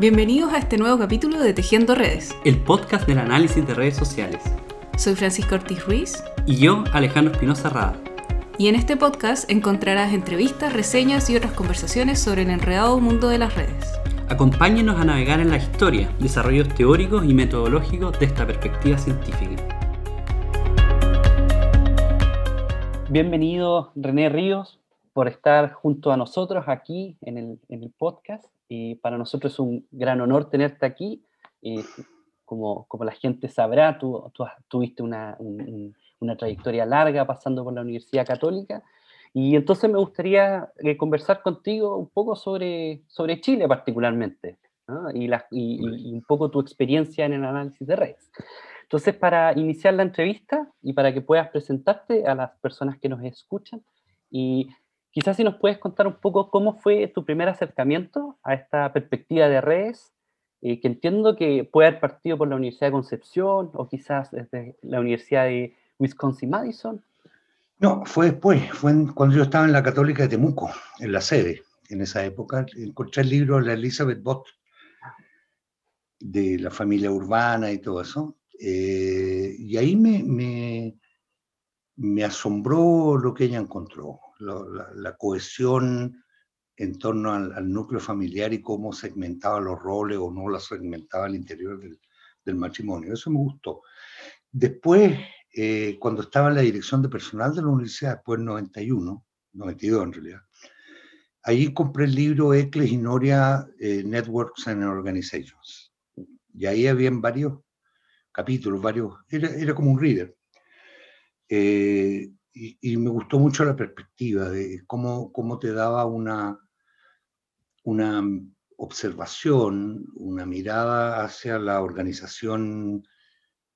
Bienvenidos a este nuevo capítulo de Tejiendo Redes, el podcast del análisis de redes sociales. Soy Francisco Ortiz Ruiz. Y yo, Alejandro Espinosa Rada. Y en este podcast encontrarás entrevistas, reseñas y otras conversaciones sobre el enredado mundo de las redes. Acompáñenos a navegar en la historia, desarrollos teóricos y metodológicos de esta perspectiva científica. Bienvenido René Ríos por estar junto a nosotros aquí en el, en el podcast y para nosotros es un gran honor tenerte aquí. y como, como la gente sabrá, tú, tú tuviste una, una, trayectoria larga pasando por la Universidad Católica. Y entonces me gustaría eh, conversar contigo un poco sobre, sobre Chile particularmente y, la, y, un poco tu experiencia en el análisis de redes. Entonces, para iniciar la entrevista y para que puedas presentarte a las personas que nos escuchan y Quizás si nos puedes contar un poco cómo fue tu primer acercamiento a esta perspectiva de redes, eh, que entiendo que puede haber partido por la Universidad de Concepción o quizás desde la Universidad de Wisconsin-Madison. No, fue después, fue cuando yo estaba en la Católica de Temuco, en la sede, en esa época. Encontré el libro de la Elizabeth Bott, de la familia urbana y todo eso. Eh, y ahí me, me, me asombró lo que ella encontró la, cohesión en torno al, núcleo familiar y cómo segmentaba los roles o no la segmentaba al interior del, matrimonio. Eso me gustó. Después, eh, cuando estaba en la dirección de personal de la universidad, después en 91, 92 en realidad, ahí compré el libro Ecles y Noria eh, Networks and Organizations. Y ahí habían varios capítulos, varios, era, era como un reader. Eh, y, me gustó mucho la perspectiva de cómo, cómo te daba una, una observación, una mirada hacia la organización,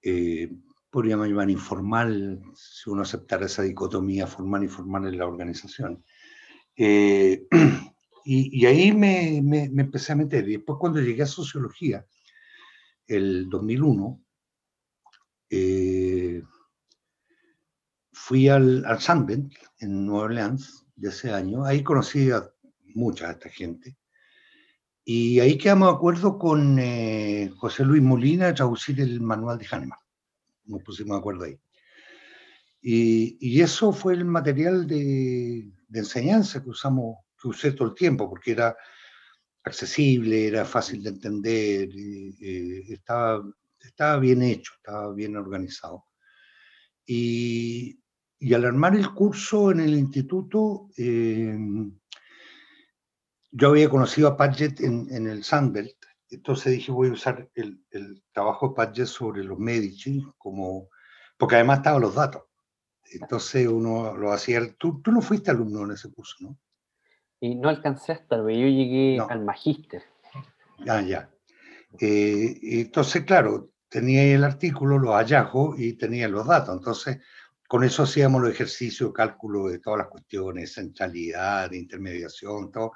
eh, podríamos llamar informal, si uno aceptara esa dicotomía formal y informal en la organización. Eh, y, ahí me, me, empecé a meter. Y después cuando llegué a sociología, el 2001, eh, fui al, al Sunbelt en Nueva Orleans de ese año. Ahí conocí a mucha de esta gente. Y ahí quedamos de acuerdo con eh, José Luis Molina de traducir el manual de Hahnemann. Nos pusimos de acuerdo ahí. Y, y eso fue el material de, de, enseñanza que usamos, que usé todo el tiempo, porque era accesible, era fácil de entender, eh, estaba, estaba bien hecho, estaba bien organizado. Y, y al armar el curso en el instituto, eh, yo había conocido a Padgett en, el Sunbelt, entonces dije voy a usar el, trabajo de Padgett sobre los Medici, como, porque además estaban los datos. Entonces uno lo hacía, tú, tú no fuiste alumno en ese curso, ¿no? Y no alcancé hasta, yo llegué al magíster. Ah, ya. Eh, entonces, claro, tenía el artículo, los hallazgos y tenía los datos. Entonces, con eso hacíamos los ejercicios, cálculo de todas las cuestiones, centralidad, intermediación, todo.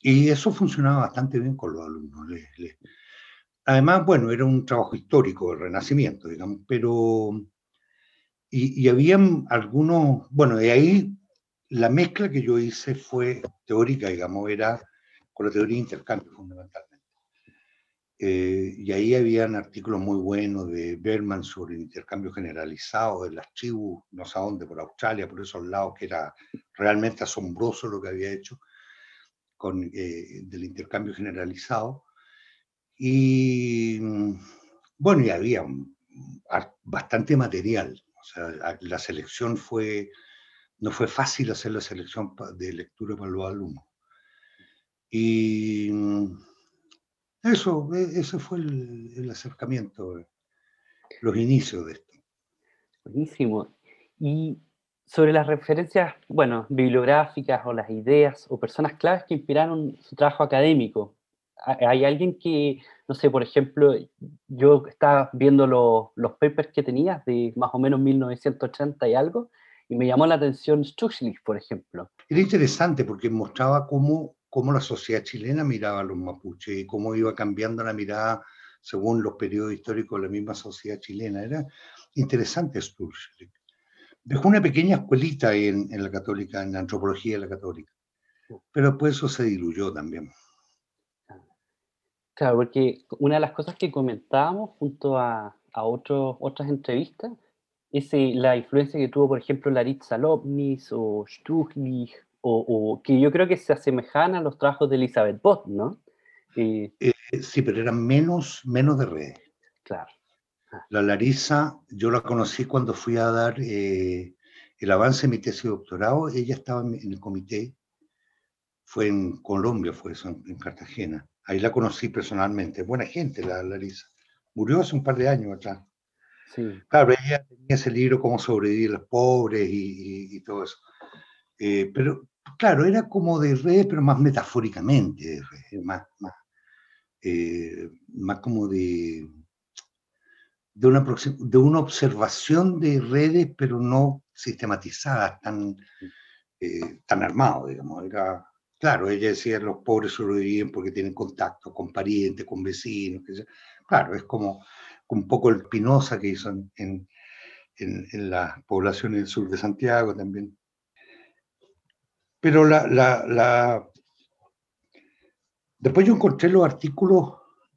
Y eso funcionaba bastante bien con los alumnos. Además, bueno, era un trabajo histórico del Renacimiento, digamos, pero... Y, y habían algunos, bueno, de ahí la mezcla que yo hice fue teórica, digamos, era con la teoría de intercambio fundamentalmente. Eh, y ahí habían artículos muy buenos de Berman sobre el intercambio generalizado de las tribus, no sé a dónde, por Australia, por esos lados, que era realmente asombroso lo que había hecho con, eh, del intercambio generalizado. Y bueno, y había bastante material. O sea, la selección fue, no fue fácil hacer la selección de lectura para los alumnos. Y eso, ese fue el, acercamiento, los inicios de esto. Buenísimo. Y sobre las referencias, bueno, bibliográficas o las ideas o personas claves que inspiraron su trabajo académico. ¿Hay alguien que, no sé, por ejemplo, yo estaba viendo los papers que tenías de más o menos 1980 y algo, y me llamó la atención Stuxlich, por ejemplo. Era interesante porque mostraba cómo cómo la sociedad chilena miraba a los mapuches y cómo iba cambiando la mirada según los periodos históricos de la misma sociedad chilena. Era interesante Sturge. Dejó una pequeña escuelita en, en, la católica, en la antropología de la católica, pero después eso se diluyó también. Claro, porque una de las cosas que comentábamos junto a, a otros, otras entrevistas es eh, la influencia que tuvo, por ejemplo, Laritza Lobnis o Struchlich, o, o, que yo creo que se asemejan a los trabajos de Elizabeth Bott, ¿no? Eh, eh, sí, pero eran menos, menos de redes. Claro. Ah. La Larisa, yo la conocí cuando fui a dar el avance de mi tesis de doctorado. Ella estaba en el comité, fue en Colombia, fue eso, en, Cartagena. Ahí la conocí personalmente. Buena gente, la Larisa. Murió hace un par de años atrás. Claro, ella tenía ese libro, Cómo sobrevivir los pobres y, todo eso. Eh, pero, claro, era como de redes, pero más metafóricamente, más, más, eh, más como de, de, una, de una observación de redes, pero no sistematizadas, tan, eh, tan armado, digamos. Era, claro, ella decía, los pobres sobreviven porque tienen contacto con parientes, con vecinos, claro, es como un poco el Pinoza que hizo en, en, en, la población del sur de Santiago también. Pero la, la, la... después yo encontré los artículos,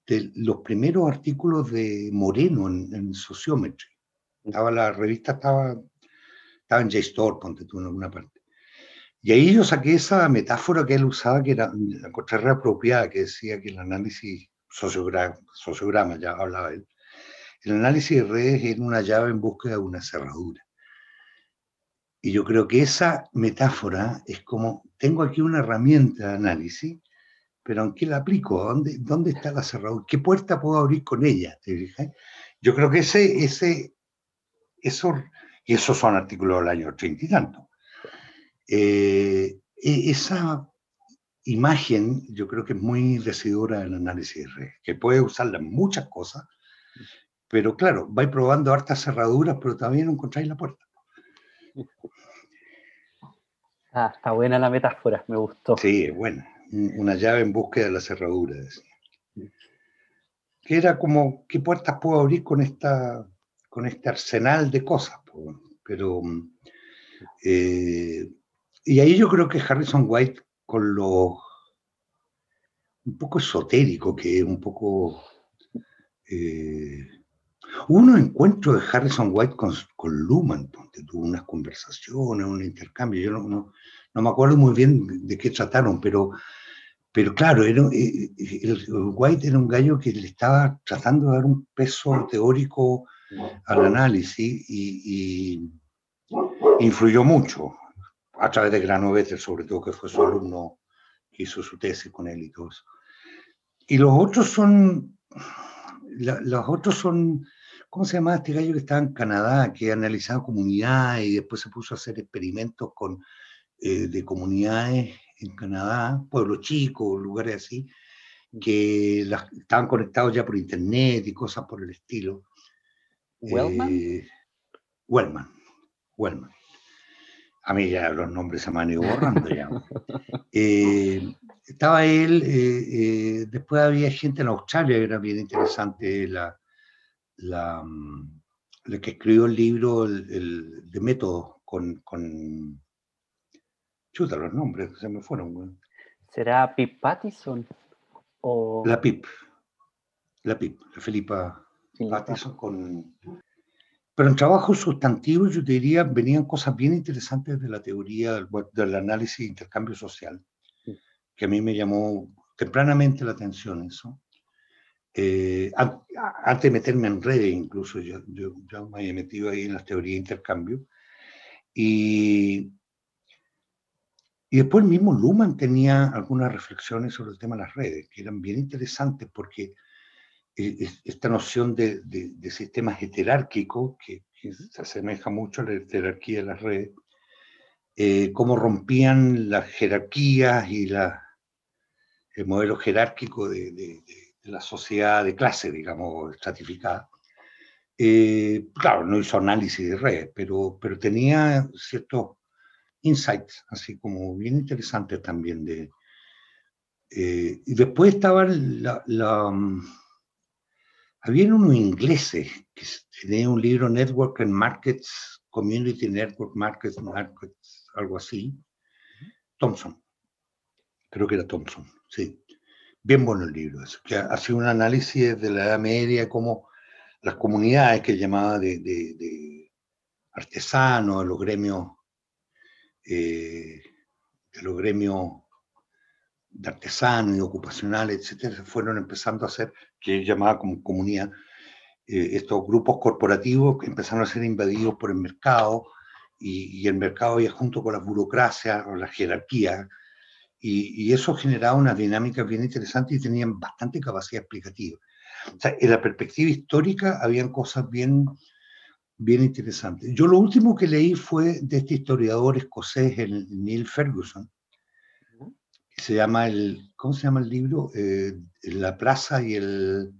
los primeros artículos de Moreno en, en Sociometry. Estaba la revista, estaba, estaba en JSTOR, ponte tú en alguna parte. Y ahí yo saqué esa metáfora que él usaba, que era la contraria apropiada, que decía que el análisis sociograma, sociograma ya hablaba él, el análisis de redes es una llave en búsqueda de una cerradura. Y yo creo que esa metáfora es como, tengo aquí una herramienta de análisis, pero ¿en qué la aplico? ¿Dónde, dónde está la cerradura? ¿Qué puerta puedo abrir con ella? Yo creo que ese, ese, eso, y esos son artículos del año 30 y tanto. Eh, e, esa imagen yo creo que es muy decidora del análisis de que puede usarla en muchas cosas, pero claro, vais probando hartas cerraduras, pero también encontráis la puerta. Ah, está buena la metáfora, me gustó. Sí, es buena. Una llave en búsqueda de la cerradura. Que era como, ¿qué puertas puedo abrir con, esta, con este arsenal de cosas? Pero, eh, y ahí yo creo que Harrison White, con lo un poco esotérico que es, un poco eh, uno encuentro de Harrison White con, con Luhmann, tuvo unas conversaciones, un intercambio, yo no, no, me acuerdo muy bien de qué trataron, pero, pero claro, eh, eh, White era un gallo que le estaba tratando de dar un peso teórico al análisis y, influyó mucho a través de Granovetter, sobre todo que fue su alumno que hizo su tesis con él y todo eso. Y los otros son, los otros son ¿Cómo se llama este gallo que estaba en Canadá, que analizaba comunidades y después se puso a hacer experimentos con, eh, de comunidades en Canadá, pueblos chicos, lugares así, que estaban conectados ya por internet y cosas por el estilo. ¿Wellman? Eh, Wellman. Wellman. A mí ya los nombres se me han ido borrando ya. Eh, estaba él, después había gente en Australia que era bien interesante la, la, mm, la que escribió el libro el, de método con, con... Chuta, los nombres se me fueron. ¿Será Pip Pattison? O... La Pip. La Pip, la Felipa, Pattison con... Pero en trabajos sustantivos, yo te diría, venían cosas bien interesantes de la teoría del, del análisis de intercambio social, que a mí me llamó tempranamente la atención eso. Eh, antes de meterme en redes, incluso yo, yo, me había metido ahí en las teorías de intercambio. Y, y después el mismo Luhmann tenía algunas reflexiones sobre el tema de las redes, que eran bien interesantes porque eh, esta noción de, de, sistemas heterárquicos, que, se asemeja mucho a la jerarquía de las redes, eh, cómo rompían las jerarquías y la, el modelo jerárquico de, de la sociedad de clase, digamos, estratificada. Eh, claro, no hizo análisis de redes, pero, pero tenía ciertos insights, así como bien interesantes también. De, eh, y después estaban la, la um, había unos ingleses que tenían un libro Network and Markets, Community Network Markets, Markets, algo así. Thompson, creo que era Thompson, sí Bien bueno el libro, eso, que ha sido un análisis de la Edad Media, como las comunidades que llamaba de, de, artesanos, de los gremios, eh, de los gremios de artesanos y ocupacionales, etcétera, fueron empezando a hacer, que llamaba como comunidad, eh, estos grupos corporativos que empezaron a ser invadidos por el mercado, y, el mercado ya junto con la burocracia o la jerarquía, y, eso generaba una dinámica bien interesante y tenían bastante capacidad explicativa. O sea, en la perspectiva histórica habían cosas bien, bien interesantes. Yo lo último que leí fue de este historiador escocés, el Neil Ferguson, que se llama el, ¿cómo se llama el libro? Eh, la plaza y el,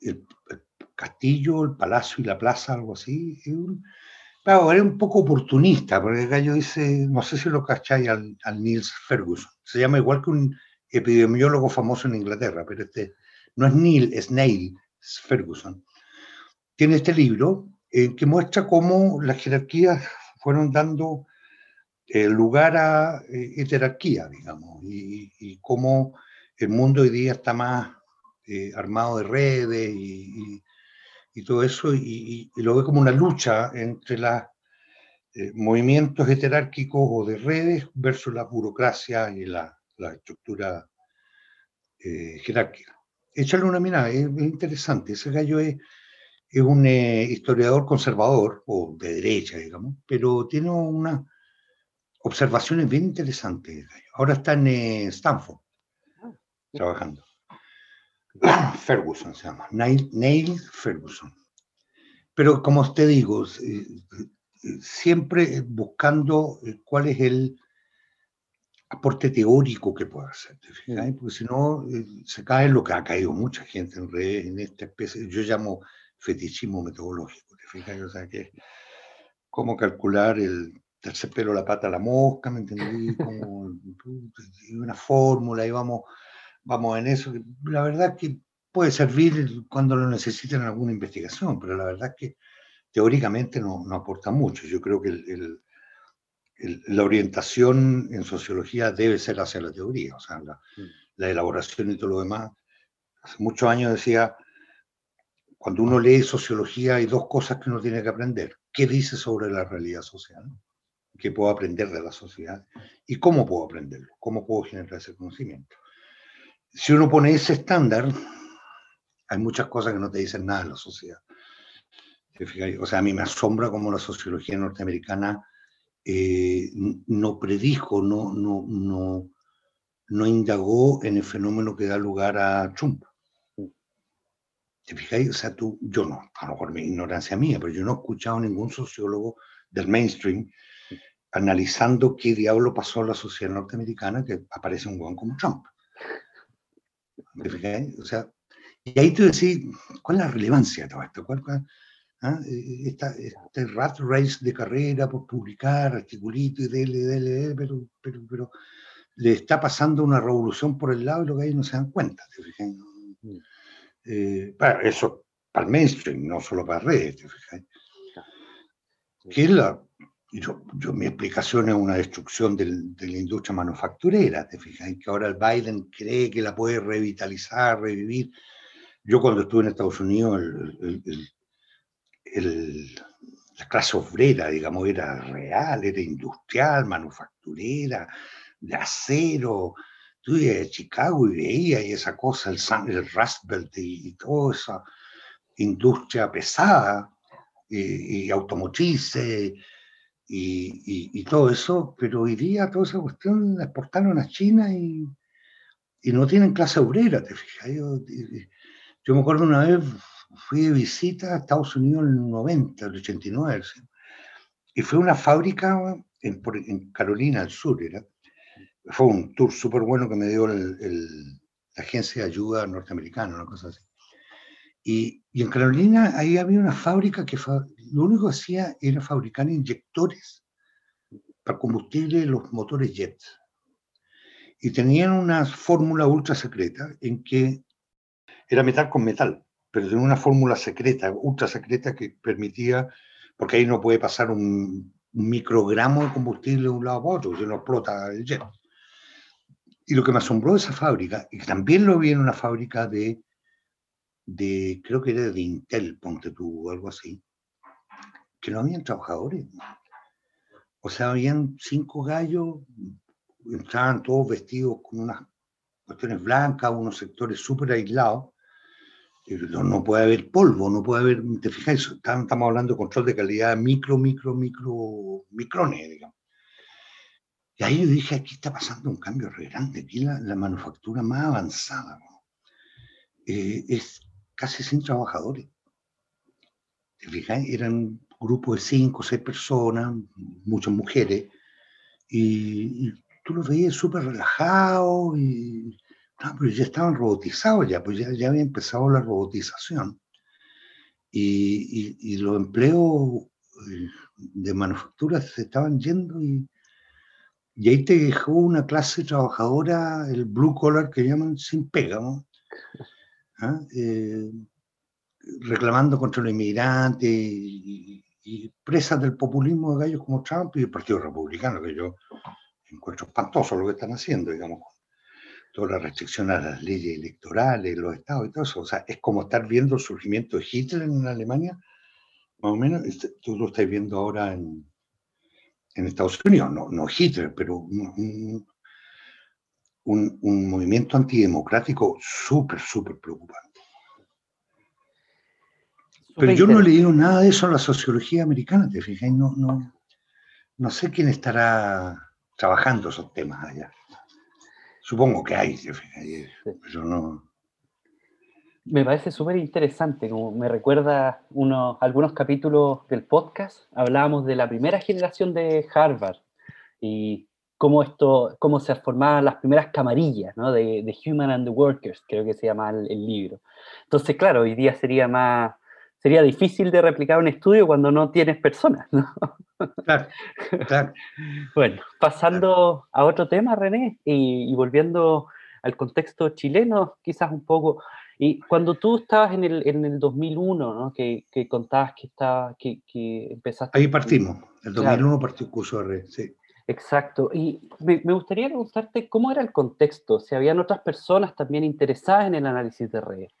el, castillo, el palacio y la plaza, algo así. Claro, era un poco oportunista, porque el gallo dice, no sé si lo cacháis al, al Niels Ferguson, se llama igual que un epidemiólogo famoso en Inglaterra, pero este no es Neil, es Neil Ferguson. Tiene este libro eh, que muestra cómo las jerarquías fueron dando eh, lugar a eh, heterarquía, digamos, y, cómo el mundo hoy día está más armado de redes y, y todo eso, y, lo ve como una lucha entre los eh, movimientos jerárquicos o de redes versus la burocracia y la, la estructura eh, jerárquica. Échale una mirada, es, interesante. Ese gallo es, es un eh, historiador conservador, o de derecha, digamos, pero tiene unas observaciones bien interesantes. Ahora está en Stanford, ah, trabajando. Ferguson se llama, Neil, Ferguson. Pero como te digo, eh, siempre buscando eh, cuál es el aporte teórico que puede hacer, porque si no eh, se cae lo que ha caído mucha gente en redes, en esta especie, yo llamo fetichismo metodológico, ¿te O sea, que cómo calcular el tercer pelo, la pata, la mosca, ¿me entendí? Como una fórmula y vamos vamos en eso. La verdad que puede servir cuando lo necesiten en alguna investigación, pero la verdad que teóricamente no, no aporta mucho. Yo creo que el, la orientación en sociología debe ser hacia la teoría, o sea, la, mm. la, elaboración y todo lo demás. Hace muchos años decía, cuando uno lee sociología hay dos cosas que uno tiene que aprender. ¿Qué dice sobre la realidad social? ¿Qué puedo aprender de la sociedad? ¿Y cómo puedo aprenderlo? ¿Cómo puedo generar ese conocimiento? Si uno pone ese estándar, hay muchas cosas que no te dicen nada de la sociedad. O sea, a mí me asombra cómo la sociología norteamericana eh, no predijo, no, no, no, no indagó en el fenómeno que da lugar a Trump. ¿Te fijáis? O sea, tú, yo no, a lo mejor mi ignorancia mía, pero yo no he escuchado a ningún sociólogo del mainstream analizando qué diablo pasó a la sociedad norteamericana que aparece un guan como Trump. O sea, y ahí tú decís, ¿cuál es la relevancia de todo esto? ¿Cuál, ah? e, este rat race de carrera por publicar, articulito y dele, dele, pero, pero, pero le está pasando una revolución por el lado y lo que ahí no se dan cuenta, ¿te fijas? Mm. Eh, para eso, para el mainstream, no solo para redes, ¿te fijas? Que es la, yo, yo, mi explicación es una destrucción del, de la industria manufacturera, te fijas, que ahora el Biden cree que la puede revitalizar, revivir. Yo cuando estuve en Estados Unidos, el, el, la clase obrera, digamos, era real, era industrial, manufacturera, de acero. Tú ibas a Chicago y veías y esa cosa, el, el Rust Belt y, toda esa industria pesada y, y automotrices y, todo eso, pero hoy día toda esa cuestión la exportaron a China y, y no tienen clase obrera, te fijas. Yo, yo, me acuerdo una vez, fui de visita a Estados Unidos en el 90, el 89, y fue una fábrica en, en, Carolina del Sur, era. Fue un tour súper bueno que me dio el, la agencia de ayuda norteamericana, una cosa así. Y, y, en Carolina ahí había una fábrica que lo único que hacía era fabricar inyectores para combustible de los motores jet. Y tenían una fórmula ultra secreta en que era metal con metal, pero tenía una fórmula secreta, ultra secreta que permitía, porque ahí no puede pasar un, microgramo de combustible de un lado a otro, si no explota el jet. Y lo que me asombró de esa fábrica, y también lo vi en una fábrica de, de creo que era de Intel, ponte tú, o algo así, que no habían trabajadores. O sea, habían cinco gallos, entraban todos vestidos con unas cuestiones blancas, unos sectores súper aislados. No, puede haber polvo, no puede haber, te fijas, estamos hablando de control de calidad micro, micro, micro, micrones, digamos. Y ahí yo dije, aquí está pasando un cambio re grande, aquí la, la manufactura más avanzada eh, es casi sin trabajadores. ¿Te fijas? Eran grupos de cinco o seis personas, muchas mujeres, y, tú los veías súper relajados, y, no, pero ya estaban robotizados ya, pues ya, ya había empezado la robotización. Y, y, y los empleos eh, de manufactura se estaban yendo y, y ahí te dejó una clase trabajadora, el blue collar que llaman, sin pega, ¿no? ¿Ah? Eh, reclamando contra los inmigrantes y, presas del populismo de gallos como Trump y el Partido Republicano, que yo encuentro espantoso lo que están haciendo, digamos, toda la restricción a las leyes electorales, los estados y todo eso. O sea, es como estar viendo el surgimiento de Hitler en Alemania, más o menos, este, tú lo estás viendo ahora en, Estados Unidos, no, no Hitler, pero un, un, movimiento antidemocrático súper, súper preocupante. Pero yo no he leído nada de eso en la sociología americana, te fijas, no, no, no sé quién estará trabajando esos temas allá. Supongo que hay, te fijas, pero no, me parece súper interesante, como me recuerda unos, algunos capítulos del podcast, hablábamos de la primera generación de Harvard y cómo, esto, cómo se formaban las primeras camarillas ¿no? de, de, Human and the Workers, creo que se llama el, el, libro. Entonces, claro, hoy día sería más, sería difícil de replicar un estudio cuando no tienes personas, ¿no? Claro, claro. bueno, pasando a otro tema, René, y, y volviendo al contexto chileno, quizás un poco, y cuando tú estabas en el, en el 2001, ¿no? que, que contabas que, estaba, que, que empezaste... Ahí partimos, el 2001 partió el curso de red, sí. Exacto, y me, me, gustaría preguntarte cómo era el contexto, si habían otras personas también interesadas en el análisis de redes.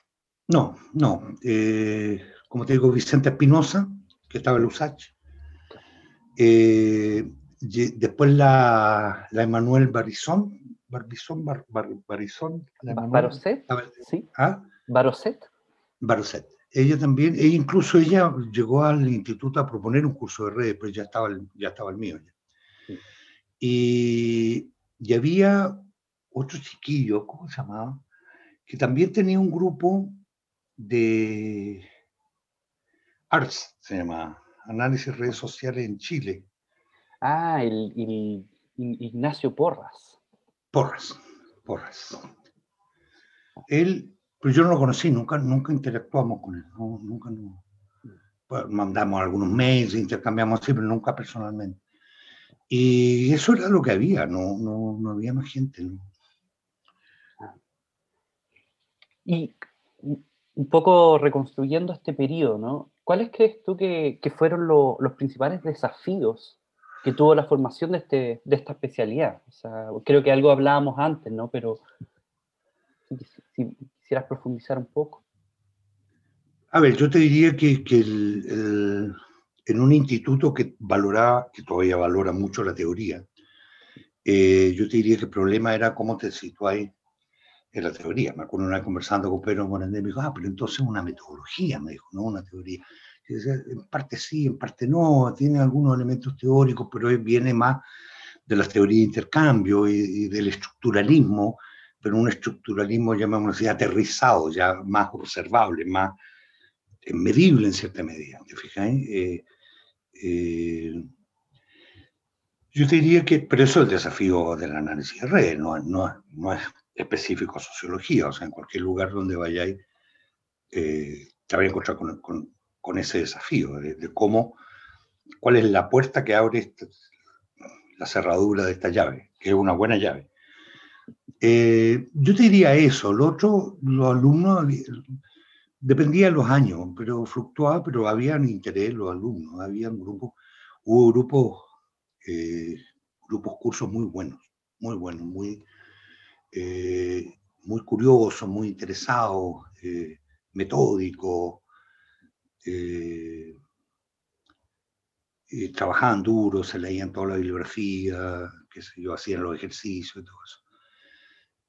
No, no. Eh, como te digo, Vicente Espinosa, que estaba en USACH. Eh, después la, la Emanuel Barizón, Barbizón, Bar, Bar, Barizón. Baroset, sí. ¿Ah? Baroset. Baroset. Ella también, ella incluso ella llegó al instituto a proponer un curso de redes, pero ya estaba el, ya estaba el mío. Ya. Sí. Y, y, había otro chiquillo, ¿cómo se llamaba? Que también tenía un grupo de ARTS, se llama, Análisis de Redes Sociales en Chile. Ah, el, el Ignacio Porras. Porras, Porras. Él, pues yo no lo conocí, nunca, nunca interactuamos con él, no, nunca no. Pues mandamos algunos mails, intercambiamos así, pero nunca personalmente. Y eso era lo que había, no, no, no había más gente. ¿no? Y un poco reconstruyendo este periodo, ¿no? ¿Cuáles crees tú que, que fueron lo, los principales desafíos que tuvo la formación de, este, de esta especialidad. O sea, creo que algo hablábamos antes, ¿no? Pero si, si quisieras profundizar un poco. A ver, yo te diría que, que el, el, en un instituto que valoraba, que todavía valora mucho la teoría, eh, yo te diría que el problema era cómo te situáis en la teoría. Me acuerdo una vez conversando con Pedro Morandé, me dijo, ah, pero entonces una metodología, me dijo, no una teoría en parte sí, en parte no, tiene algunos elementos teóricos, pero viene más de las teorías de intercambio y, y del estructuralismo, pero un estructuralismo, llamémoslo así, aterrizado, ya más observable, más medible en cierta medida, ¿te fijas? Eh, eh, yo te diría que, pero eso es el desafío del análisis de redes, no, no, no es específico a sociología, o sea, en cualquier lugar donde vayáis, eh, te vais a encontrar con, con, ese desafío de, cómo, cuál es la puerta que abre esta, la cerradura de esta llave, que es una buena llave. Eh, yo te diría eso, lo otro, los alumnos, dependía de los años, pero fluctuaba, pero habían interés los alumnos, había grupos, hubo grupos, eh, grupos cursos muy buenos, muy buenos, muy, eh, muy curioso, muy interesado, eh, metódico, trabajaban duro, se leían toda la bibliografía, que sé yo, hacían los ejercicios y todo eso.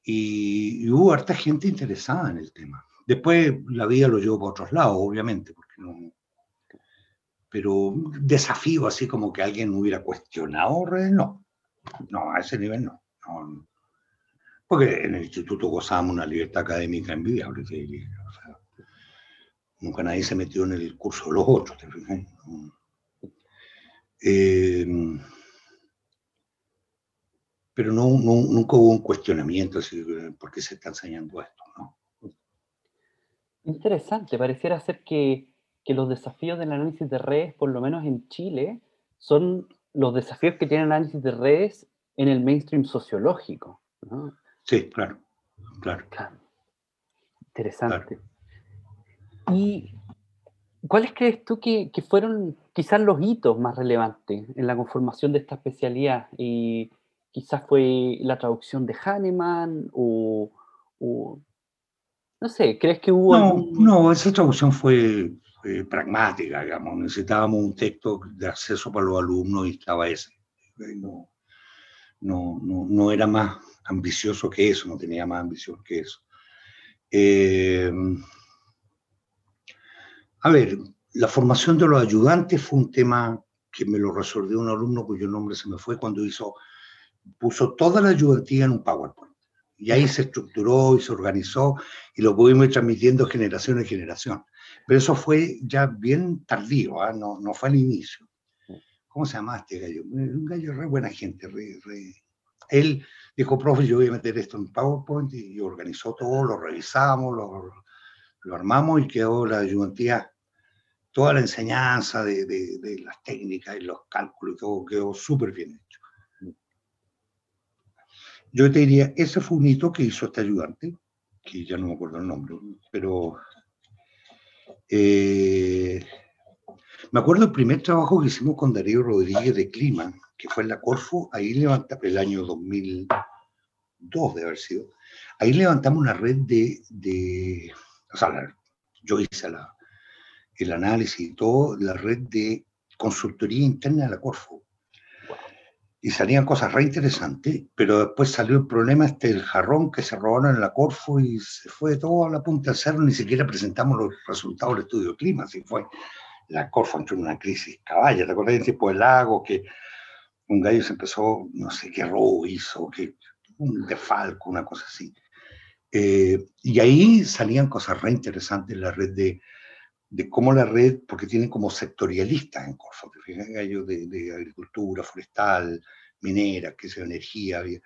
Y, hubo harta gente interesada en el tema. Después la vida lo llevó para otros lados, obviamente, porque no, pero desafío así como que alguien hubiera cuestionado, no, no, a ese nivel no. Porque en el instituto gozábamos una libertad académica envidiable, nunca nadie se metió en el curso de los otros, em, pero no, nunca hubo un cuestionamiento así, por qué se está enseñando esto. ¿no? Interesante, pareciera ser que que los desafíos del análisis de redes, por lo menos en Chile, son los desafíos que tiene el análisis de redes en el mainstream sociológico. Sí, claro, claro. Interesante. ¿Y cuáles crees tú que, fueron quizás los hitos más relevantes en la conformación de esta especialidad? Y quizás fue la traducción de Hahnemann o, no sé, ¿crees que hubo... No, no, esa traducción fue, pragmática, digamos. Necesitábamos un texto de acceso para los alumnos y estaba ese. No, no, no, era más ambicioso que eso, no tenía más ambición que eso. Eh, a ver, la formación de los ayudantes fue un tema que me lo resolvió un alumno cuyo nombre se me fue cuando hizo, puso toda la ayudantía en un PowerPoint. Y ahí se estructuró y se organizó y lo pudimos ir transmitiendo generación en generación. Pero eso fue ya bien tardío, ¿ah? no, no, fue al inicio. ¿Cómo se llama este gallo? Un gallo re buena gente. Él dijo, profe, yo voy a meter esto en PowerPoint y organizó todo, lo revisamos, lo, lo armamos y quedó la ayudantía, toda la enseñanza de, de, las técnicas y los cálculos, todo quedó súper bien hecho. Yo te diría, ese fue un hito que hizo este ayudante, que ya no me acuerdo el nombre, pero eh, me acuerdo el primer trabajo que hicimos con Darío Rodríguez de Clima, que fue en la Corfo, ahí levantamos, el año 2002 de haber sido, ahí levantamos una red de, de o sea, yo hice la, el análisis y todo, la red de consultoría interna de la Corfo y salían cosas re interesantes, pero después salió el problema este del jarrón que se robaron en la Corfo y se fue todo a la punta del cerro, ni siquiera presentamos los resultados del estudio de clima, así fue. La Corfo entró en una crisis caballa, ¿te acordás del tipo del lago que un gallo se empezó, no sé qué robo hizo, que un defalco, una cosa así. Eh, y ahí salían cosas re interesantes en la red de de cómo la red, porque tienen como sectorialistas en Corfo, de, de, agricultura, forestal, minera, que sea energía, y,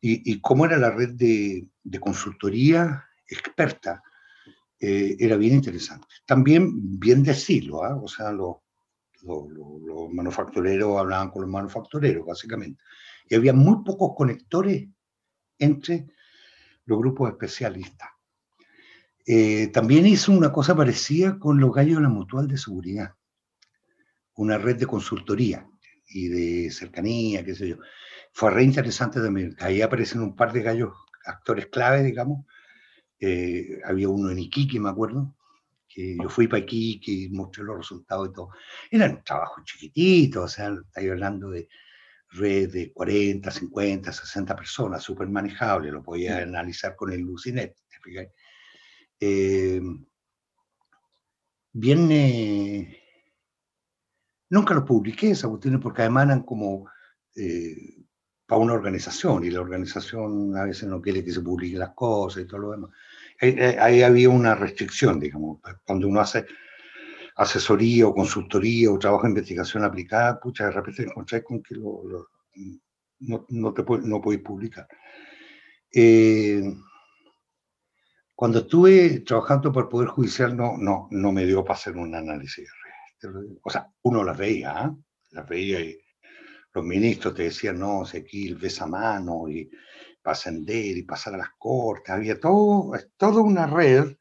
y, cómo era la red de, de consultoría experta, eh, era bien interesante. También bien decirlo, ¿ah? o sea, los, los, manufactureros hablaban con los manufactureros, básicamente. Y había muy pocos conectores entre los grupos especialistas. Eh, también hizo una cosa parecida con los gallos de la Mutual de Seguridad, una red de consultoría y de cercanía, qué sé yo. Fue re interesante también. Ahí aparecen un par de gallos, actores clave, digamos. Eh, había uno en Iquique, me acuerdo, que yo fui para Iquique y mostré los resultados y todo. Eran trabajos chiquititos, o sea, estáis hablando de red de 40, 50, 60 personas, súper manejable, lo podía analizar con el Lucinet, ¿te eh, viene, nunca lo publiqué esa cuestión porque emanan como eh, para una organización y la organización a veces no quiere que se publiquen las cosas y todo lo demás. Ahí, había una restricción, digamos, cuando uno hace asesoría o consultoría o trabajo de investigación aplicada, pucha, de repente te con que no, no, te no podéis publicar. Eh, cuando estuve trabajando por el Poder Judicial, no, no, no me dio para hacer un análisis. O sea, uno las veía, ¿eh? las veía y los ministros te decían, no, sé aquí el ves a mano y para ascender y pasar a las cortes. Había todo, toda una red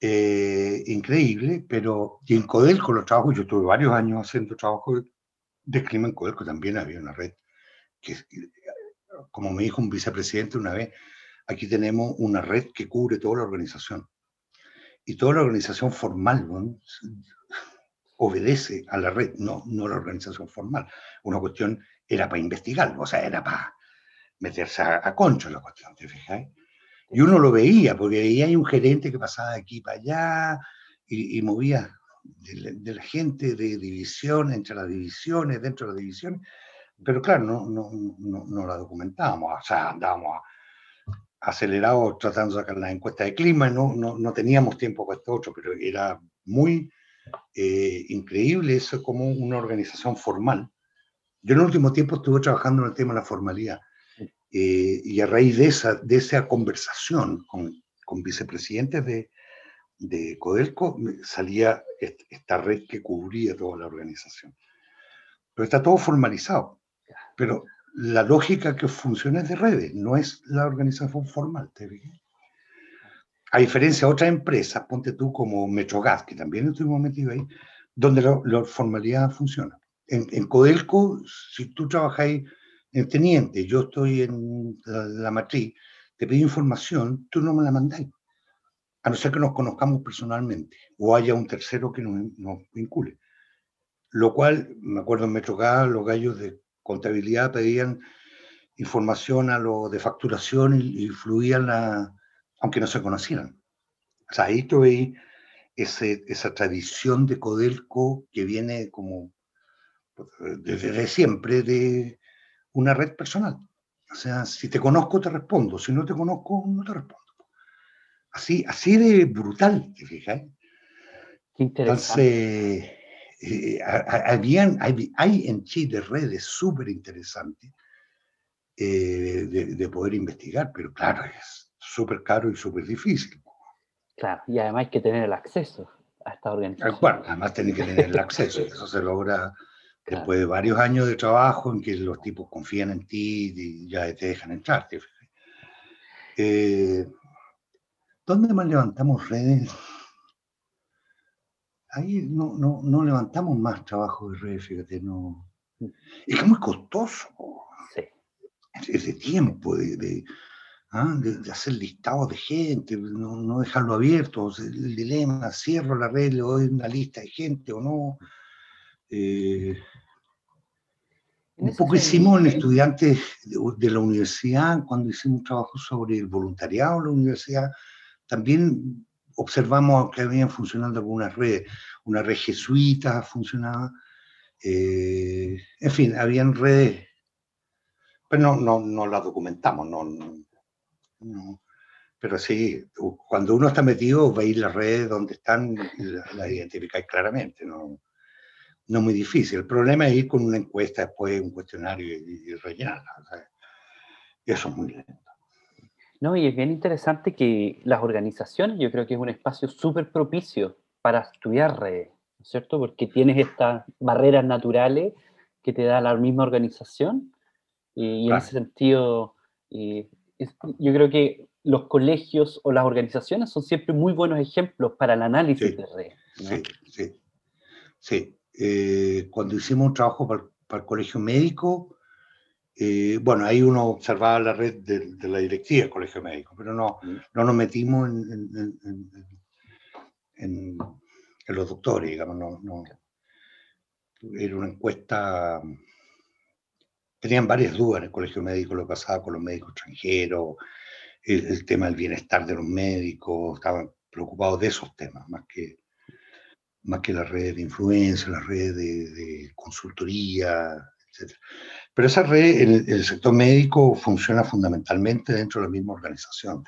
eh, increíble, pero y en Codelco los trabajos, yo tuve varios años haciendo trabajo de, clima en Codelco, también había una red que, como me dijo un vicepresidente una vez, aquí tenemos una red que cubre toda la organización. Y toda la organización formal obedece a la red, no, no la organización formal. Una cuestión era para investigar, o sea, era para meterse a, concho en la cuestión, ¿te fijáis? Y uno lo veía, porque veía hay un gerente que pasaba de aquí para allá y, movía de la, gente de división, entre las divisiones, dentro de las divisiones, pero claro, no, no, no, no la documentábamos, o sea, andábamos acelerados tratando de sacar la encuesta de clima, no, no, no teníamos tiempo para esto otro, pero era muy eh, increíble eso como una organización formal. Yo en el último tiempo estuve trabajando en el tema de la formalidad eh, y a raíz de esa, de esa conversación con, con vicepresidentes de, de Codelco salía esta red que cubría toda la organización. Pero está todo formalizado. Pero la lógica que funciona es de redes, no es la organización formal. ¿te a diferencia de otras empresas, ponte tú como Metrogas, que también estuvimos metidos ahí, donde la, formalidad funciona. En, Codelco, si tú trabajas en teniente, yo estoy en la, matriz, te pido información, tú no me la mandáis. A no ser que nos conozcamos personalmente o haya un tercero que nos, vincule. Lo cual, me acuerdo en Metrogas, los gallos de contabilidad pedían información a lo de facturación y, y fluían la, aunque no se conocieran. O sea, ahí tuve ese, esa tradición de Codelco que viene como pues, desde siempre de una red personal. O sea, si te conozco, te respondo. Si no te conozco, no te respondo. Así, así de brutal, ¿te fijas? Qué interesante. Entonces, eh, habían, hay, hay, en Chile redes súper interesantes eh, de, de, poder investigar, pero claro, es, súper caro y súper difícil. Claro, y además hay que tener el acceso a esta organización. Bueno, además tiene que tener el acceso, eso se logra después de varios años de trabajo en que los tipos confían en ti y ya te dejan entrar. Eh, ¿Dónde más levantamos redes? Ahí no, no, no levantamos más trabajo de redes, fíjate, no. Mm. Es que es muy costoso. Sí. Es de tiempo, de, ¿ah? de, hacer listados de gente, no, dejarlo abierto, el dilema, cierro la red, le doy una lista de gente o no. Eh, un poco hicimos en estudiantes de, la universidad, cuando hicimos un trabajo sobre el voluntariado en la universidad, también observamos que habían funcionando algunas redes, una red jesuita funcionaba, eh, en fin, habían redes, pero no, no, no las documentamos, no, no. Pero sí, cuando uno está metido, veis las redes donde están, las la identificáis claramente, no, no es muy difícil. El problema es ir con una encuesta después, un cuestionario y, rellenarla. eso es muy lento. No, y es bien interesante que las organizaciones, yo creo que es un espacio súper propicio para estudiar redes, cierto? Porque tienes estas barreras naturales que te da la misma organización y, en ese sentido yo creo que los colegios o las organizaciones son siempre muy buenos ejemplos para el análisis de red. Sí, sí, sí. Eh, cuando hicimos un trabajo para, el colegio médico, eh, bueno, ahí uno observaba la red de, la directiva del colegio médico, pero no, mm. no nos metimos en, en, los doctores, digamos, no, no. Era una encuesta tenían varias dudas en el colegio médico, lo que pasaba con los médicos extranjeros, el, tema del bienestar de los médicos, estaban preocupados de esos temas, más que, más que las redes de influencia, las redes de, consultoría, etc. Pero esa red en el, sector médico funciona fundamentalmente dentro de la misma organización.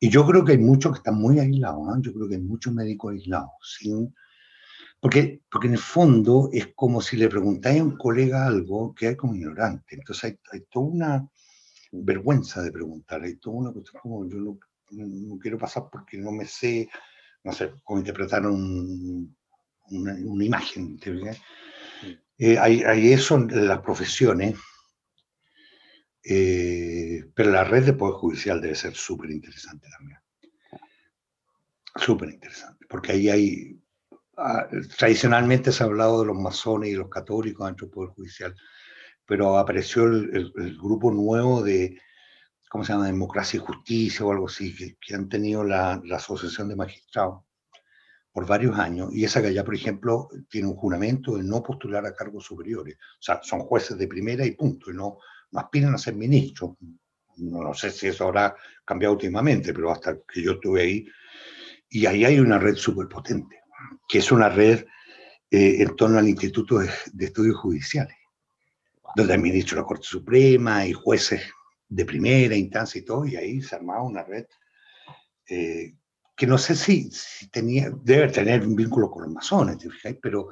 Y yo creo que hay muchos que están muy aislados, ¿eh? yo creo que hay muchos médicos aislados, sin porque, porque en el fondo es como si le preguntáis a un colega algo que hay como ignorante. Entonces hay, hay toda una vergüenza de preguntar, hay toda una cuestión como yo no, no, quiero pasar porque no me sé, no sé, cómo interpretar un, una, una, imagen. Eh, hay, hay, eso en las profesiones, eh, pero la red de Poder Judicial debe ser súper interesante también. Súper interesante, porque ahí hay Ah, tradicionalmente se ha hablado de los masones y los católicos dentro del Poder Judicial, pero apareció el, grupo nuevo de, ¿cómo se llama?, Democracia y Justicia o algo así, que, han tenido la, Asociación de Magistrados por varios años, y esa que allá, por ejemplo, tiene un juramento de no postular a cargos superiores. O sea, son jueces de primera y punto, y no, no aspiran a ser ministros. No, sé si eso habrá cambiado últimamente, pero hasta que yo estuve ahí, y ahí hay una red súper potente, que es una red eh, en torno al Instituto de, Estudios Judiciales, donde de la Corte Suprema y jueces de primera instancia y todo, y ahí se armaba una red eh, que no sé si, si, tenía, debe tener un vínculo con los masones, pero,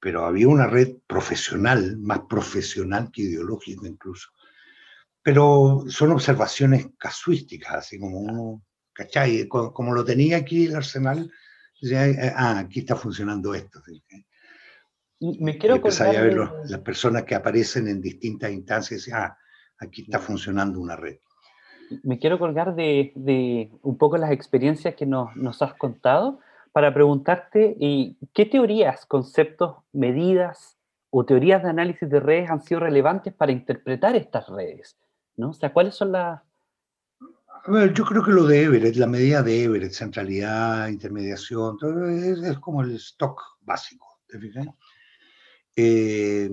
pero había una red profesional, más profesional que ideológica incluso. Pero son observaciones casuísticas, así como uno, ¿cachai? Como, lo tenía aquí el Arsenal, ah, aquí está funcionando esto. Me quiero y a ver las personas que aparecen en distintas instancias y ah, aquí está funcionando una red. Me quiero colgar de, de un poco las experiencias que nos, nos has contado para preguntarte y qué teorías, conceptos, medidas o teorías de análisis de redes han sido relevantes para interpretar estas redes, ¿no? O sea, ¿cuáles son las, yo creo que lo de Everett, la medida de Everett, centralidad, intermediación, todo es, como el stock básico, ¿te fijas? Eh,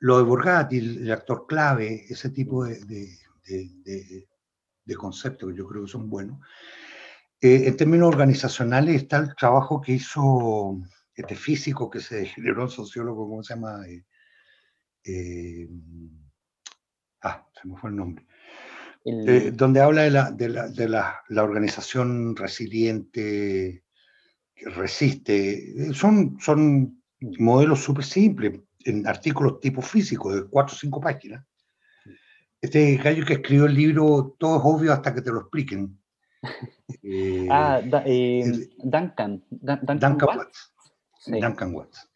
lo de Borgatti, el, actor clave, ese tipo de, de, de, conceptos que yo creo que son buenos. Eh, en términos organizacionales está el trabajo que hizo este físico que se generó el sociólogo, ¿cómo se llama? Eh, ah, se me fue el nombre. Eh, donde habla de, la, de, la, de la, la, organización resiliente, que resiste. Eh, son, son modelos súper simples, en artículos tipo físico, de cuatro o cinco páginas. Este gallo que escribió el libro, todo es obvio hasta que te lo expliquen. Eh, ah, Duncan. Duncan, Watts. Duncan Watts.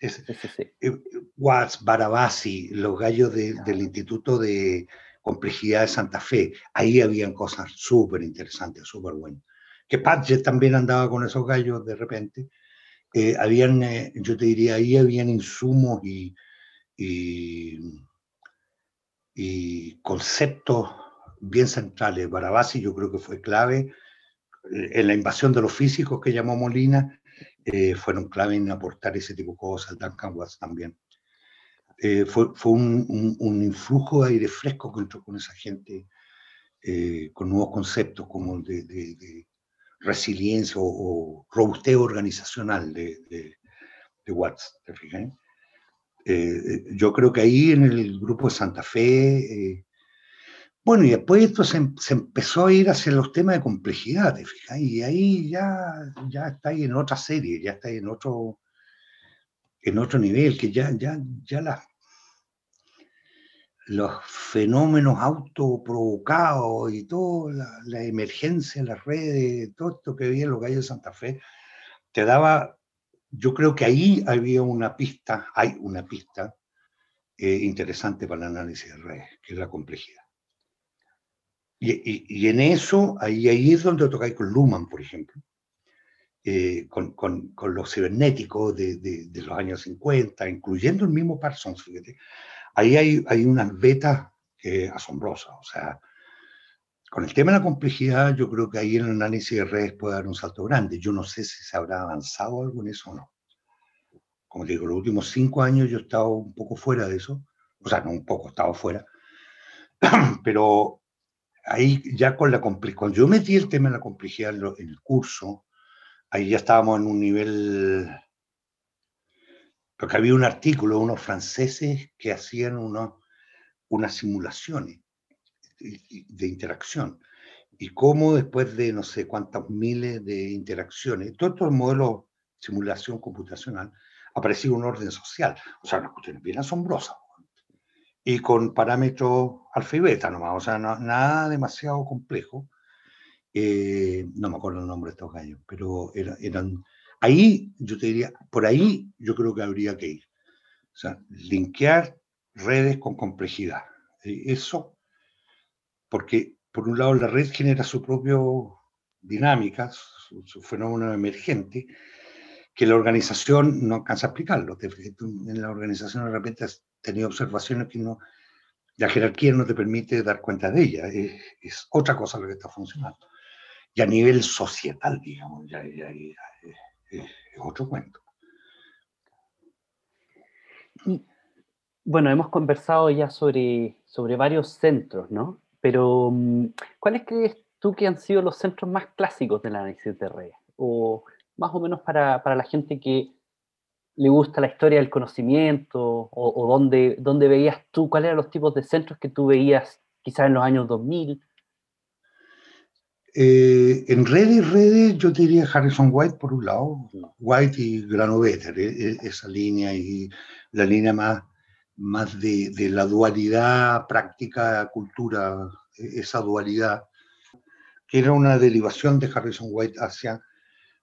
Watts, Barabasi, los gallos del Instituto de complejidad de Santa Fe. Ahí habían cosas súper interesantes, súper buenas. Que Padgett también andaba con esos gallos de repente. Eh, habían, eh, yo te diría, ahí habían insumos y, y, conceptos bien centrales. Barabasi yo creo que fue clave. Eh, en la invasión de los físicos que llamó Molina, fueron clave en aportar ese tipo de cosas. Duncan Watts también. Eh, fue, fue un, un, influjo de aire fresco que entró con esa gente, eh, con nuevos conceptos como de, de, resiliencia o, robustez organizacional de, de, Watts, ¿te fijas? Eh, yo creo que ahí en el grupo de Santa Fe, bueno, y después esto se, se, empezó a ir hacia los temas de complejidad, ¿te fijas? Y ahí ya, ya está ahí en otra serie, ya está ahí en otro, en otro nivel, que ya, ya, ya la, los fenómenos autoprovocados y toda la, la, emergencia en las redes, todo esto que había en los gallos de Santa Fe, te daba, yo creo que ahí había una pista, hay una pista eh, interesante para el análisis de redes, que es la complejidad. Y, y, en eso, ahí, ahí es donde tocáis con Luhmann, por ejemplo, eh, con, con, con, cibernéticos de, de, de, los años 50, incluyendo el mismo Parsons, fíjate. Ahí hay, hay unas betas eh, asombrosas, o sea, con el tema de la complejidad, yo creo que ahí el análisis de redes puede dar un salto grande. Yo no sé si se habrá avanzado algo en eso o no. Como digo, los últimos cinco años yo he estado un poco fuera de eso, o sea, no un poco, he estado fuera, pero ahí ya con la complejidad, cuando yo metí el tema de la complejidad en el curso, ahí ya estábamos en un nivel, porque había un artículo unos franceses que hacían unas simulaciones de interacción y cómo después de no sé cuántas miles de interacciones, todos estos modelos de simulación computacional, aparecía un orden social. O sea, una cuestión bien asombrosa. Y con parámetros alfa y beta nomás, o sea, nada demasiado complejo. Eh, no me acuerdo el nombre de estos gallos, pero eran, ahí yo te diría, por ahí yo creo que habría que ir. O sea, linkear redes con complejidad. Eso, porque por un lado la red genera su propia dinámica, su, fenómeno emergente, que la organización no alcanza a explicarlo. En la organización de repente has tenido observaciones que no, La jerarquía no te permite dar cuenta de ella, es, otra cosa lo que está funcionando. Y a nivel societal, digamos, ya, es otro cuento. bueno, hemos conversado ya sobre, sobre varios centros, ¿no? Pero, mm, ¿cuáles crees tú que han sido los centros más clásicos del análisis de redes? O más o menos para, para la gente que le gusta la historia del conocimiento, o, o dónde, dónde, veías tú, cuáles eran los tipos de centros que tú veías quizás en los años 2000. Eh, en redes, redes, yo diría Harrison White por un lado, White y Granovetter, eh, eh, esa línea y la línea más, más de, de, la dualidad práctica, cultura, e, esa dualidad, que era una derivación de Harrison White hacia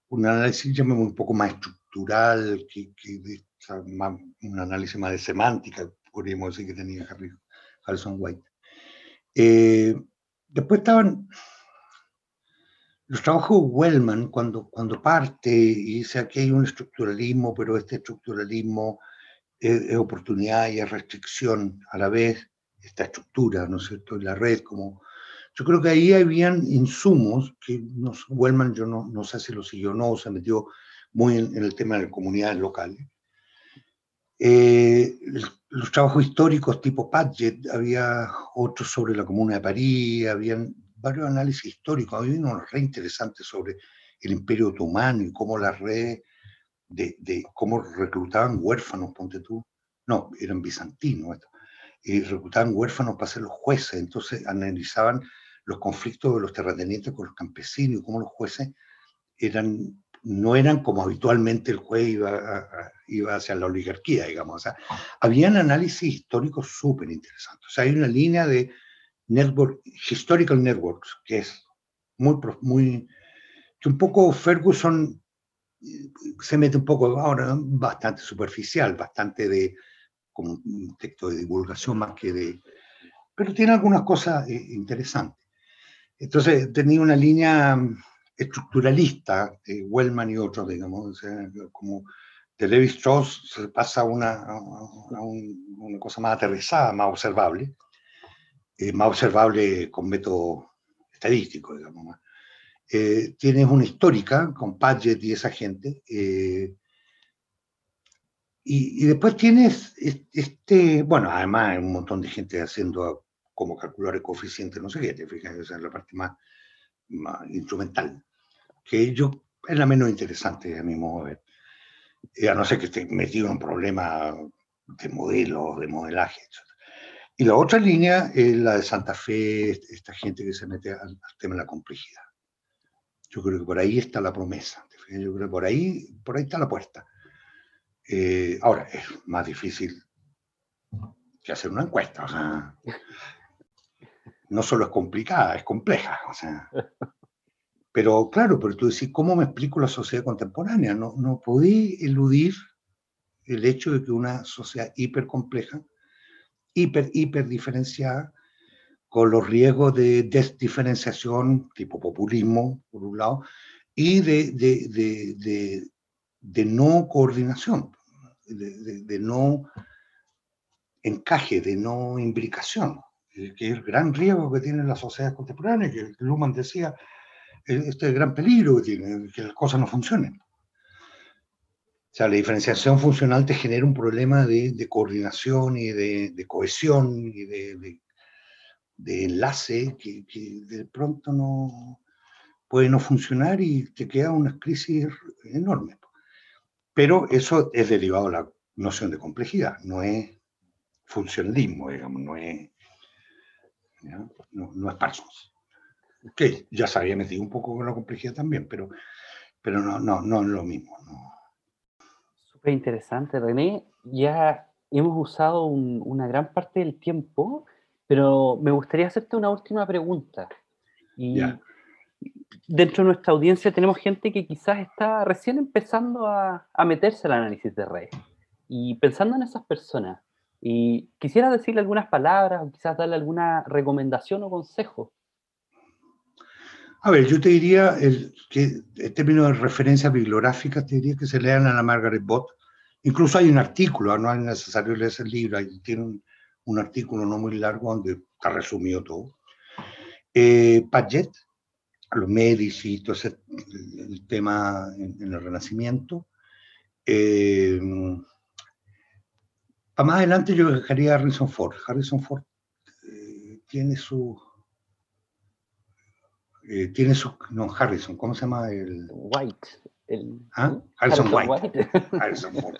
un análisis, un poco más estructural, que, que un análisis más de semántica, podríamos decir que tenía Harrison White. después estaban los trabajos Wellman, cuando, cuando parte y dice aquí hay un estructuralismo, pero este estructuralismo es, oportunidad y es restricción a la vez, esta estructura, ¿no es cierto?, la red, como... Yo creo que ahí habían insumos que no, Wellman, yo no, no sé si lo siguió o no, se metió muy en, el tema de las comunidades locales. Eh, los trabajos históricos tipo Padgett, había otros sobre la Comuna de París, habían varios análisis históricos. Había unos re interesantes sobre el Imperio Otomano y cómo las redes de, de, cómo reclutaban huérfanos, ponte tú. No, eran bizantinos. Y reclutaban huérfanos para ser los jueces. Entonces analizaban los conflictos de los terratenientes con los campesinos y cómo los jueces eran, no eran como habitualmente el juez iba, iba hacia la oligarquía, digamos. O sea, habían análisis históricos súper interesantes. O sea, hay una línea de network, historical networks, que es muy, muy, que un poco Ferguson eh, se mete un poco ahora, bastante superficial, bastante de, como un texto de divulgación más que de, pero tiene algunas cosas eh, interesantes. Entonces tenía una línea estructuralista de Wellman y otros, digamos, como de Levi Strauss se pasa a una, a una cosa más aterrizada, más observable, eh, más observable con método estadístico, digamos. Eh, tienes una histórica con Padgett y esa gente, eh, y, después tienes este, bueno, además hay un montón de gente haciendo como calcular el coeficiente, no sé qué, te fijas, esa es la parte más, instrumental, que yo es la menos interesante a mi modo de ver. a no ser que esté metido en un problema de modelos, de modelaje, etc. Y la otra línea es la de Santa Fe, esta gente que se mete al, tema de la complejidad. Yo creo que por ahí está la promesa. Yo creo que por ahí, por ahí está la puerta. Eh, ahora, es más difícil que hacer una encuesta. O sea, no solo es complicada, es compleja. O sea. Pero claro, pero tú decís, ¿cómo me explico la sociedad contemporánea? No, no podí eludir el hecho de que una sociedad hipercompleja hiper, hiper diferenciada, con los riesgos de desdiferenciación, tipo populismo, por un lado, y de, de, de, de no coordinación, de, no encaje, de no imbricación, que es el gran riesgo que tiene la sociedad contemporánea, que Luhmann decía, este gran peligro que tiene, que las cosas no funcionen. O sea, la diferenciación funcional te genera un problema de, coordinación y de, cohesión y de, enlace que, de pronto no puede no funcionar y te queda una crisis enorme. Pero eso es derivado de la noción de complejidad, no es funcionalismo, digamos, no es, no, es Parsons. Que ya se había metido un poco con la complejidad también, pero, pero no, no, no es lo mismo. Interesante, René. Ya hemos usado una gran parte del tiempo, pero me gustaría hacerte una última pregunta. Y dentro de nuestra audiencia tenemos gente que quizás está recién empezando a, a meterse al análisis de redes. Y pensando en esas personas, y quisiera decirle algunas palabras o quizás darle alguna recomendación o consejo. A ver, yo te diría el, que en términos de referencias bibliográficas, te diría que se lean a la Margaret Bott. Incluso hay un artículo, no es necesario leer el libro, tiene un artículo no muy largo donde está resumido todo. Eh, Paget, los Medici, todo ese, el, tema en, el Renacimiento. Eh, para más adelante yo dejaría a Harrison Ford. Harrison Ford eh, tiene su... Eh, tiene su... No, Harrison, ¿cómo se llama? El, White. El, ¿Ah? Harrison, White. Harrison Ford.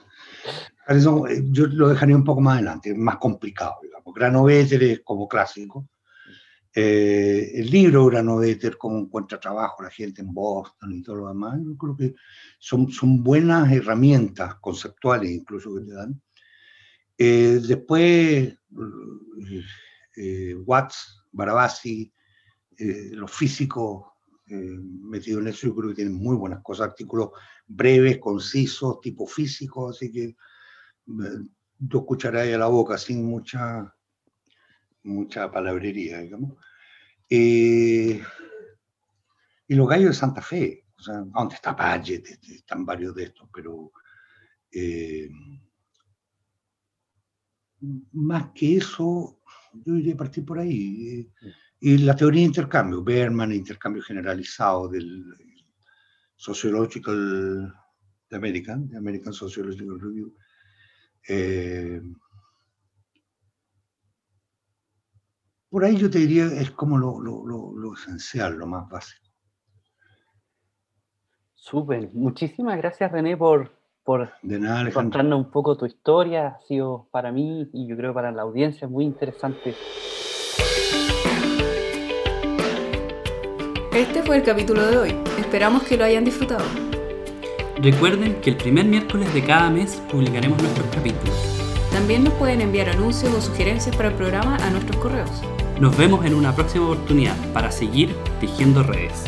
Harrison, eh, yo lo dejaría un poco más adelante, más complicado, digamos. Granovetter es como clásico. el libro Granovetter, cómo encuentra trabajo la gente en Boston y todo lo demás, yo creo que son, son buenas herramientas conceptuales incluso que te dan eh, después, eh, eh, Watts, Barabasi, los físicos metidos en eso, yo creo que tienen muy buenas cosas, artículos breves, concisos, tipo físico, así que tú escucharás ahí a la boca sin mucha, mucha palabrería, digamos. y los gallos de Santa Fe, o sea, donde está Paget, están varios de estos, pero más que eso, yo iría a partir por ahí. Y la teoría de intercambio, Berman, intercambio generalizado del Sociological de American, de American Sociological Review. Eh, por ahí yo te diría es como lo, lo, lo esencial, lo más básico. Súper, muchísimas gracias René por, por contarnos un poco tu historia. Ha sido para mí y yo creo para la audiencia muy interesante. Este fue el capítulo de hoy. Esperamos que lo hayan disfrutado. Recuerden que el primer miércoles de cada mes publicaremos nuestros capítulos. También nos pueden enviar anuncios o sugerencias para el programa a nuestros correos. Nos vemos en una próxima oportunidad para seguir tejiendo redes.